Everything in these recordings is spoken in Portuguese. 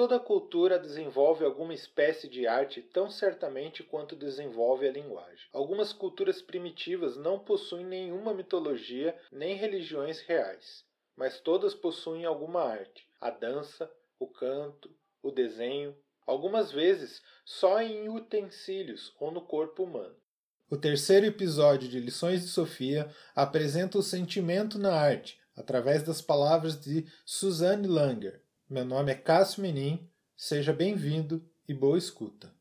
Toda cultura desenvolve alguma espécie de arte tão certamente quanto desenvolve a linguagem. Algumas culturas primitivas não possuem nenhuma mitologia nem religiões reais, mas todas possuem alguma arte: a dança, o canto, o desenho, algumas vezes só em utensílios ou no corpo humano. O terceiro episódio de Lições de Sofia apresenta o sentimento na arte através das palavras de Suzanne Langer, meu nome é Cássio Menin, seja bem-vindo e boa escuta.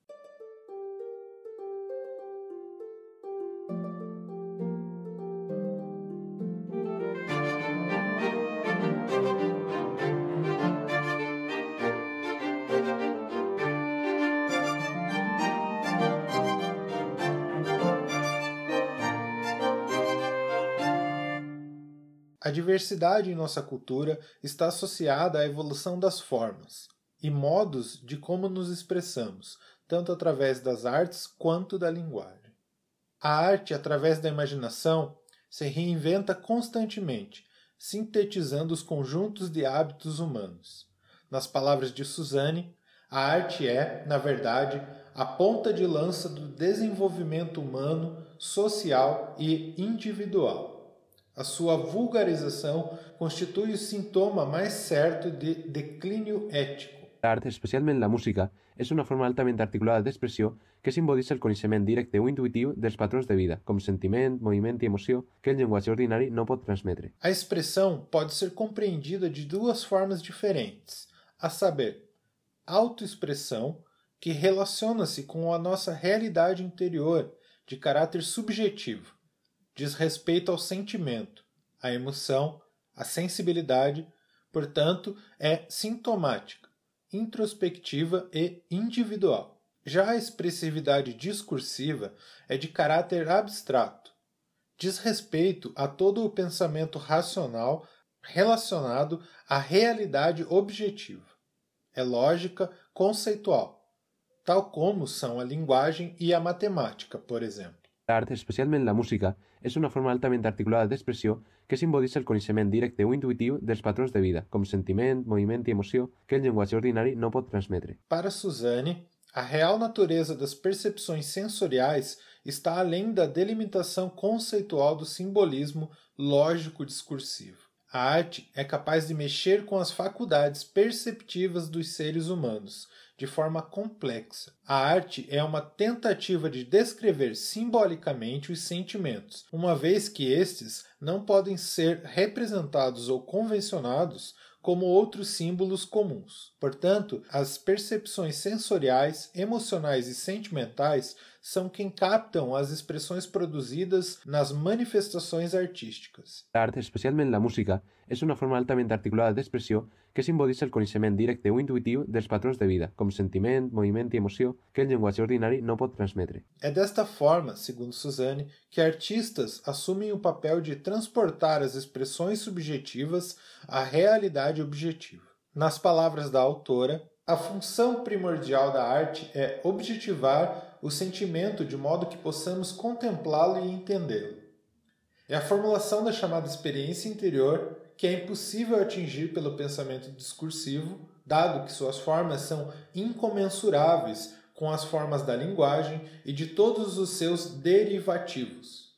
A diversidade em nossa cultura está associada à evolução das formas e modos de como nos expressamos, tanto através das artes quanto da linguagem. A arte, através da imaginação, se reinventa constantemente, sintetizando os conjuntos de hábitos humanos. Nas palavras de Suzanne, a arte é, na verdade, a ponta de lança do desenvolvimento humano, social e individual. A sua vulgarização constitui o sintoma mais certo de declínio ético. L'art, especialment la música, és una forma altament articulada d'expressió que simbolitza el coneixement directe o intuitiu dels patrons de vida, com sentiment, moviment i emoció, que el llenguatge ordinari no pot transmetre. A expressão pode ser compreendida de duas formas diferentes, a saber, autoexpressão, que relaciona-se com a nossa realidade interior, de caráter subjetivo, diz respeito ao sentimento, à emoção, à sensibilidade, portanto, é sintomática, introspectiva e individual. Já a expressividade discursiva é de caráter abstrato, diz respeito a todo o pensamento racional relacionado à realidade objetiva. É lógica conceitual, tal como são a linguagem e a matemática, por exemplo. L'art, especialment la música, és una forma altament articulada d'expressió que simbolitza el coneixement directe o intuitiu dels patrons de vida, com sentiment, moviment i emoció, que el llenguatge ordinari no pot transmetre. Para Suzanne, a real natureza das percepções sensoriais está além da delimitação conceitual do simbolismo lógico-discursivo. A arte é capaz de mexer com as faculdades perceptivas dos seres humanos, de forma complexa. A arte é uma tentativa de descrever simbolicamente os sentimentos, uma vez que estes não podem ser representados ou convencionados como outros símbolos comuns. Portanto, as percepções sensoriais, emocionais e sentimentais são quem captam as expressões produzidas nas manifestações artísticas. A arte, especialment la música, és una forma altament articulada d'expressió que simbolitza el coneixement directe o intuitiu dels patrons de vida, com sentiment, moviment i emoció, que el llenguatge ordinari no pot transmetre. É desta forma, segundo Suzanne, que artistas assumem o papel de transportar as expressões subjetivas à realidade objetiva. Nas palavras da autora, a função primordial da arte é objetivar o sentimento de modo que possamos contemplá-lo e entendê-lo. É a formulação da chamada experiência interior que é impossível atingir pelo pensamento discursivo, dado que suas formas são incomensuráveis com as formas da linguagem e de todos os seus derivativos.